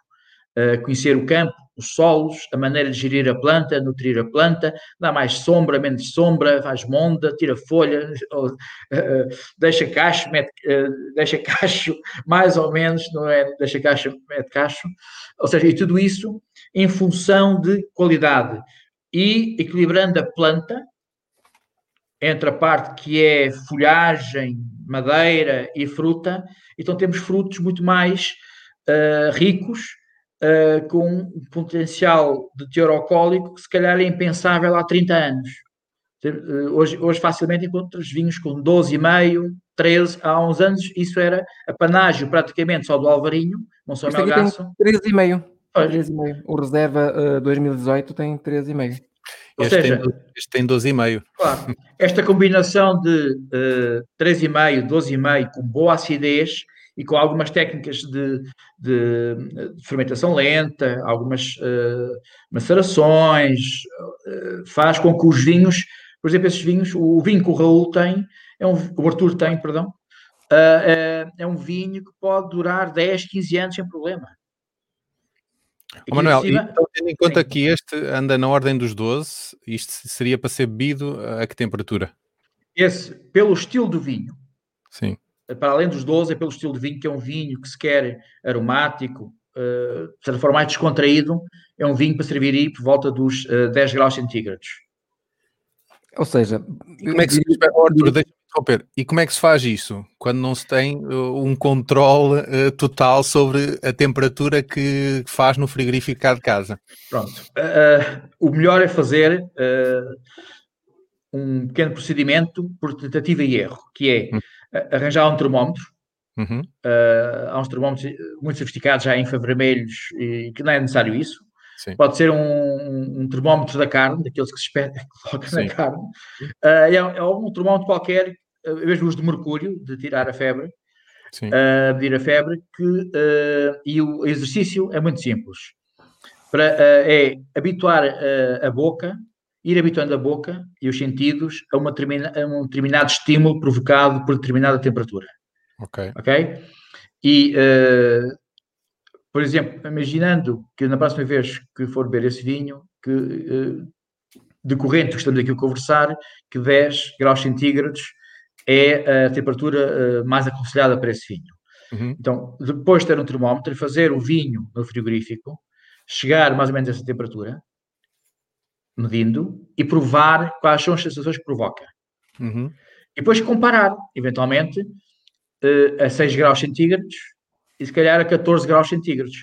Speaker 3: Uh, conhecer o campo, os solos, a maneira de gerir a planta, nutrir a planta, dá mais sombra, menos sombra, faz monda, tira folha, *laughs* ou, uh, deixa cacho, mete, uh, deixa *laughs* cacho, mais ou menos, não é? Deixa cacho, mete cacho. Ou seja, e tudo isso em função de qualidade e equilibrando a planta entre a parte que é folhagem, madeira e fruta, então temos frutos muito mais uh, ricos, uh, com um potencial de teor alcoólico que se calhar é impensável há 30 anos. Uh, hoje, hoje facilmente encontras vinhos com 12,5, 13, há uns anos isso era a panágio praticamente só do Alvarinho, Monção Melgaço.
Speaker 1: 13,5. 13,5. O reserva 2018 tem 13,5.
Speaker 2: Ou este seja, tem, este tem 12,5.
Speaker 3: Claro, esta combinação de uh, 3,5, 12,5 com boa acidez e com algumas técnicas de, de, de fermentação lenta, algumas uh, macerações, uh, faz com que os vinhos, por exemplo, esses vinhos, o vinho que o Raul tem, é um, o Arthur tem, perdão, uh, é um vinho que pode durar 10, 15 anos sem problema.
Speaker 2: Oh, Manuel, cima, e, tendo em conta sim. que este anda na ordem dos 12, isto seria para ser bebido a que temperatura?
Speaker 3: Esse, pelo estilo do vinho.
Speaker 2: Sim
Speaker 3: para além dos 12, é pelo estilo de vinho, que é um vinho que se quer aromático, uh, de certa forma mais descontraído, é um vinho para servir aí por volta dos uh, eh, 10 graus centígrados.
Speaker 1: Ou seja,
Speaker 2: e como é que se, Arthur, e como é que se faz isso quando não se tem uh, um controle uh, total sobre a temperatura que faz no frigorífico cá de casa?
Speaker 3: Pronto. Uh, o melhor é fazer um pequeno procedimento por tentativa e erro, que é arranjar um termómetro. Uhum. Uh, há uns termómetros muito sofisticados já em infravermelhos e que não é necessário isso. Sim. Pode ser um, um, termómetro da carne, daqueles que se espera que coloca na carne. Uh, é, é, um termómetro qualquer, mesmo os de mercúrio, de tirar a febre, uh, medir a febre, que, uh, e o exercício é muito simples. Para, é habituar a boca ir habituando a boca e os sentidos a, uma a um determinado estímulo provocado por determinada temperatura.
Speaker 2: Ok.
Speaker 3: Ok? E, uh, por exemplo, imaginando que na próxima vez que for beber esse vinho, que uh, decorrente do que estamos aqui a conversar, que 10 graus centígrados é a temperatura uh, mais aconselhada para esse vinho. Uhum. Então, depois de ter um termómetro, fazer o vinho no frigorífico, chegar mais ou menos a essa temperatura, medindo e provar quais são as sensações que provoca. Uhum. E depois comparar, eventualmente, uh, a 6 graus centígrados e se calhar a 14 graus centígrados,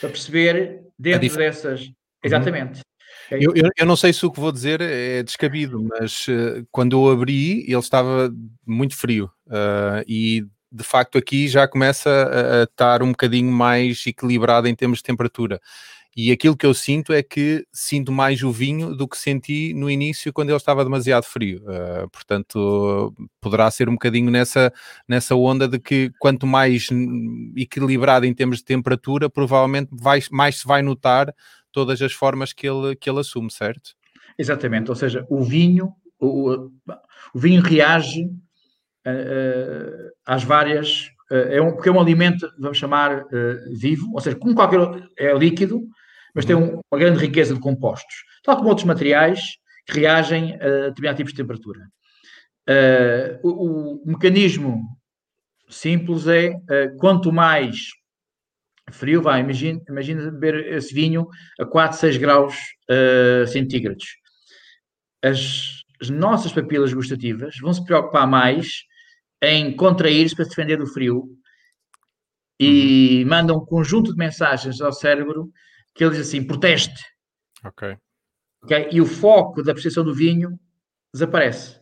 Speaker 3: para perceber dentro dessas. Uhum. Exatamente.
Speaker 2: Eu, eu, eu, não sei se o que vou dizer é descabido, mas uh, quando eu abri, ele estava muito frio. Uh, e de facto aqui já começa a, a, estar um bocadinho mais equilibrado em termos de temperatura. E aquilo que eu sinto é que sinto mais o vinho do que senti no início quando ele estava demasiado frio. Uh, portanto, poderá ser um bocadinho nessa, nessa onda de que quanto mais equilibrado em termos de temperatura, provavelmente vai, mais se vai notar todas as formas que ele, que ele assume, certo?
Speaker 3: Exatamente, ou seja, o vinho, o, o vinho reage uh, às várias. Uh, é um, porque é um alimento, vamos chamar, vivo, ou seja, como qualquer é líquido, mas tem um, uma grande riqueza de compostos, tal como outros materiais que reagem a determinados tipos de temperatura. Uh, o, o, mecanismo simples é uh, quanto mais frio, vai, imagina, imagina beber esse vinho a 4, 6 graus uh, centígrados. As, as, nossas papilas gustativas vão se preocupar mais em contrair-se para se defender do frio e uhum. mandam um conjunto de mensagens ao cérebro que ele diz assim: proteste.
Speaker 2: Ok.
Speaker 3: okay? E o foco da percepção do vinho desaparece.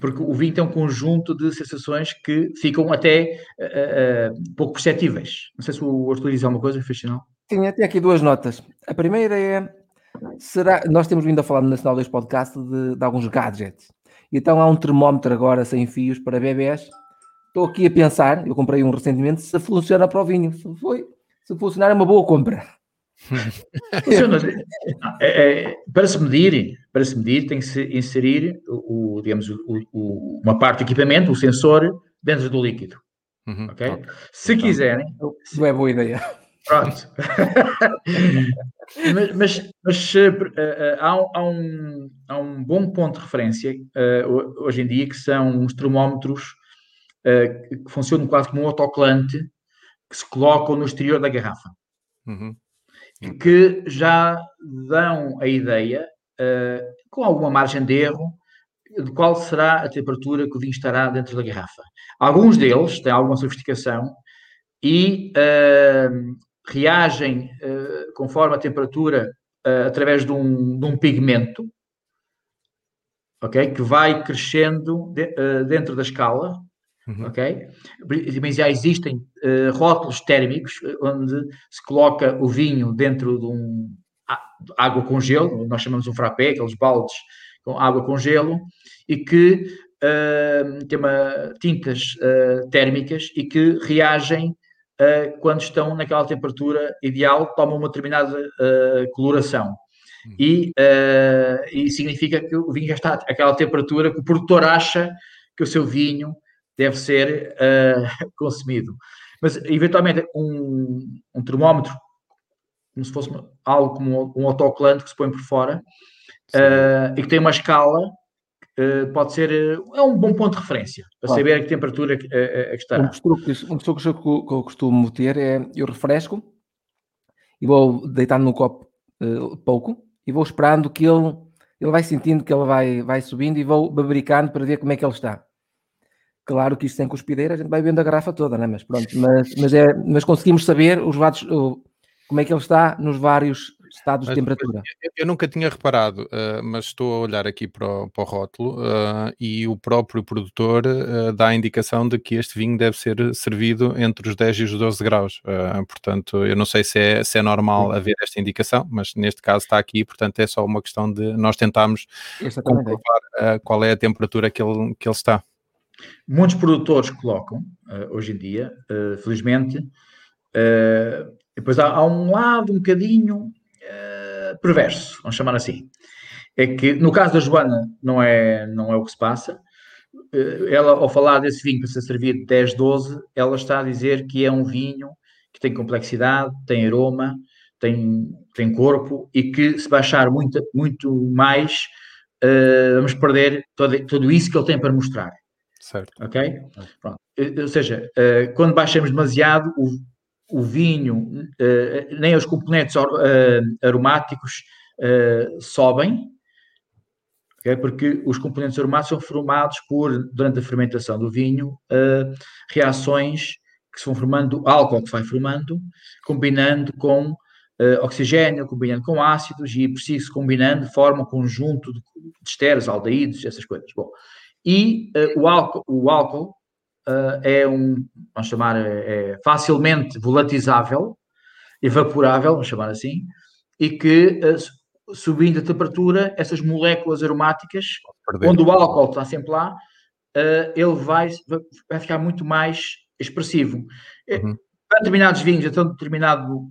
Speaker 3: Porque o vinho tem um conjunto de sensações que ficam até uh, uh, pouco perceptíveis. Não sei se o Arthur diz alguma coisa, fez sinal.
Speaker 1: Sim, até aqui duas notas. A primeira é: será. Nós temos vindo a falar no Nacional 2 Podcast de, de alguns gadgets. Então há um termómetro agora sem fios para bebés. Estou aqui a pensar, eu comprei um recentemente, se funciona para o vinho. Se, foi, se funcionar, é uma boa compra.
Speaker 3: É, é, para se medir, para se medir, tem que se inserir o, digamos, o, o, uma parte do equipamento, o sensor, dentro do líquido. Uhum, okay? okay? Se então, quiserem.
Speaker 1: Não é boa ideia.
Speaker 3: Pronto. *laughs* mas, mas, mas uh, uh, há, um, há, um, há, um, bom ponto de referência uh, hoje em dia que são os termómetros que funcionam quase como um autoclante que se colocam no exterior da garrafa. Uhum. Que já dão a ideia, com alguma margem de erro, de qual será a temperatura que o vinho estará dentro da garrafa. Alguns deles têm alguma sofisticação e uh, reagem uh, conforme a temperatura uh, através de um, de um, pigmento, ok? Que vai crescendo de, dentro da escala, uhum. ok? Mas já existem rótulos térmicos onde se coloca o vinho dentro de um água com gelo, nós chamamos um frappé, aqueles baldes com água com gelo, e que uh, tem uma, tintas uh, térmicas e que reagem uh, quando estão naquela temperatura ideal, tomam uma determinada coloração. Hum. E, e significa que o vinho já está àquela temperatura que o produtor acha que o seu vinho deve ser *laughs* consumido. Mas, eventualmente, um, um termómetro, como se fosse algo como um autoclante que se põe por fora, uh, e que tem uma escala Uh, pode ser uh, é um bom ponto de referência para claro. saber a que temperatura que, uh, que estará.
Speaker 1: Um truque, um truque que eu costumo ter é eu refresco e vou deitando no copo pouco e vou esperando que ele, ele vai sentindo que ele vai, vai subindo e vou babricando para ver como é que ele está. Claro que isto sem cuspideira, a gente vai vendo a garrafa toda, né? mas pronto, mas, mas, é, mas conseguimos saber os vados, como é que ele está nos vários estados mas, de temperatura.
Speaker 2: Eu, eu, nunca tinha reparado, uh, mas estou a olhar aqui para o, para o rótulo uh, e o próprio produtor uh, dá a indicação de que este vinho deve ser servido entre os 10 e os 12 graus. portanto, eu não sei se é, se é normal Sim. haver esta indicação, mas neste caso está aqui, portanto é só uma questão de nós tentarmos comprovar qual é a temperatura que ele, que ele está.
Speaker 3: Muitos produtores colocam, hoje em dia, felizmente, depois há, há, um lado um bocadinho uh, perverso, vamos chamar assim. É que no caso da Joana não é, não é o que se passa. Uh, ela, ao falar desse vinho para ser servido 10, 12, ela está a dizer que é um vinho que tem complexidade, tem aroma, tem, tem corpo e que se baixar muito, muito mais, uh, vamos perder todo, tudo isso que ele tem para mostrar.
Speaker 2: Certo.
Speaker 3: Ok? Pronto. Ou seja, quando baixamos demasiado, o, o vinho, uh, nem os componentes aromáticos sobem, okay? porque os componentes aromáticos são formados por, durante a fermentação do vinho, reações que se vão formando, álcool que se vai formando, combinando com oxigênio, combinando com ácidos e, preciso combinando, forma um conjunto de, de esteres, aldeídos, essas coisas. Bom, e o álcool, o álcool uh, é um, vamos chamar, é, é facilmente volatizável, evaporável, vamos chamar assim, e que uh, subindo a temperatura, essas moléculas aromáticas, onde o álcool está sempre lá, uh, ele vai, vai ficar muito mais expressivo. Uhum. Para determinados vinhos, até um determinado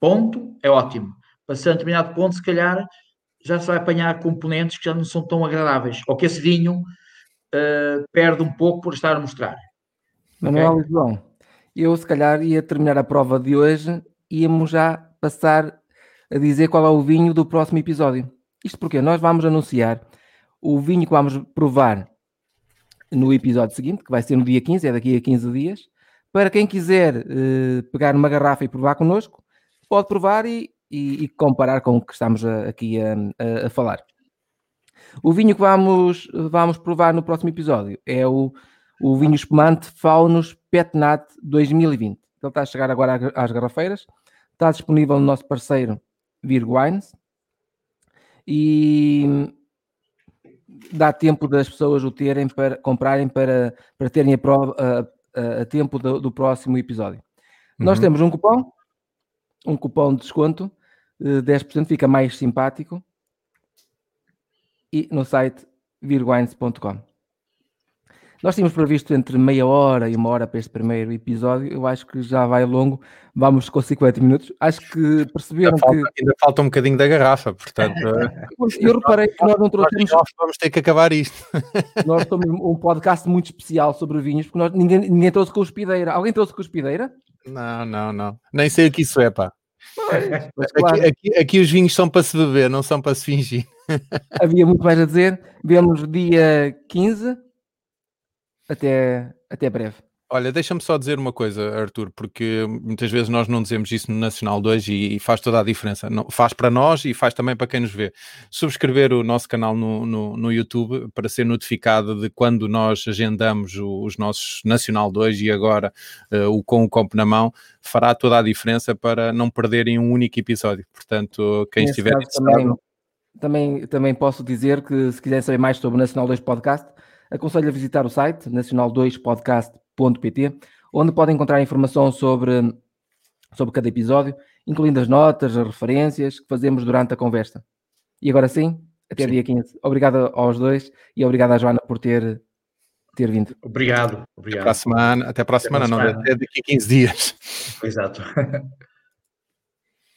Speaker 3: ponto, é ótimo. Passando a determinado ponto, se calhar, já se vai apanhar componentes que já não são tão agradáveis, ou que esse vinho uh, perde um pouco por estar a mostrar.
Speaker 1: Manuel okay? e João, eu se calhar ia terminar a prova de hoje e íamos já passar a dizer qual é o vinho do próximo episódio. Isto porque nós vamos anunciar o vinho que vamos provar no episódio seguinte, que vai ser no dia 15, é daqui a 15 dias. Para quem quiser uh, pegar uma garrafa e provar connosco, pode provar e, e, e comparar com o que estamos a, aqui a, a, a falar. O vinho que vamos, vamos provar no próximo episódio é o, o vinho espumante Faunus Petnat 2020. Ele está a chegar agora às garrafeiras. Está disponível no nosso parceiro Virgo Wines. E dá tempo das pessoas o terem para comprarem para, para terem a prova a, a, a tempo do, do, próximo episódio. Uhum. Nós temos um cupom, um cupom de desconto, 10% eh, fica mais simpático e no site virwines.com. Nós tínhamos previsto entre meia hora e uma hora para este primeiro episódio. Eu acho que já vai longo. Vamos com 50 minutos. Acho que perceberam
Speaker 2: ainda falta,
Speaker 1: que.
Speaker 2: Ainda falta um bocadinho da garrafa, portanto. *laughs*
Speaker 1: Eu reparei que nós não trouxemos.
Speaker 2: Vamos ter que acabar isto. *laughs*
Speaker 1: Nós somos um podcast muito especial sobre vinhos, porque nós, ninguém, ninguém trouxe cuspideira. Alguém trouxe cuspideira?
Speaker 2: Não, não, não. Nem sei o que isso é, pá. Claro. aqui, aqui, aqui, os vinhos são para se beber, não são para se fingir.
Speaker 1: Havia muito mais a dizer. Vemos dia 15. Até, até breve.
Speaker 2: Olha, deixa-me só dizer uma coisa, Arthur, porque muitas vezes nós não dizemos isso no Nacional 2 e, e faz toda a diferença. Não, faz para nós e faz também para quem nos vê. Subscrever o nosso canal no, no, no YouTube para ser notificado de quando nós agendamos o, os nossos Nacional 2 e agora uh, o com o copo na mão, fará toda a diferença para não perderem um único episódio. Portanto, quem Nesse estiver
Speaker 1: também, também, também posso dizer que se quiserem saber mais sobre o Nacional 2 Podcast, aconselho a visitar o site nacional2podcast.pt, onde podem encontrar informação sobre, sobre cada episódio, incluindo as notas, as referências que fazemos durante a conversa. E agora sim, até sim. dia 15. Obrigado aos dois e obrigado à Joana por ter, ter vindo.
Speaker 3: Obrigado. obrigado.
Speaker 2: Até para a semana, até para a semana, até não, semana. até daqui a 15 dias.
Speaker 3: Exato. *laughs*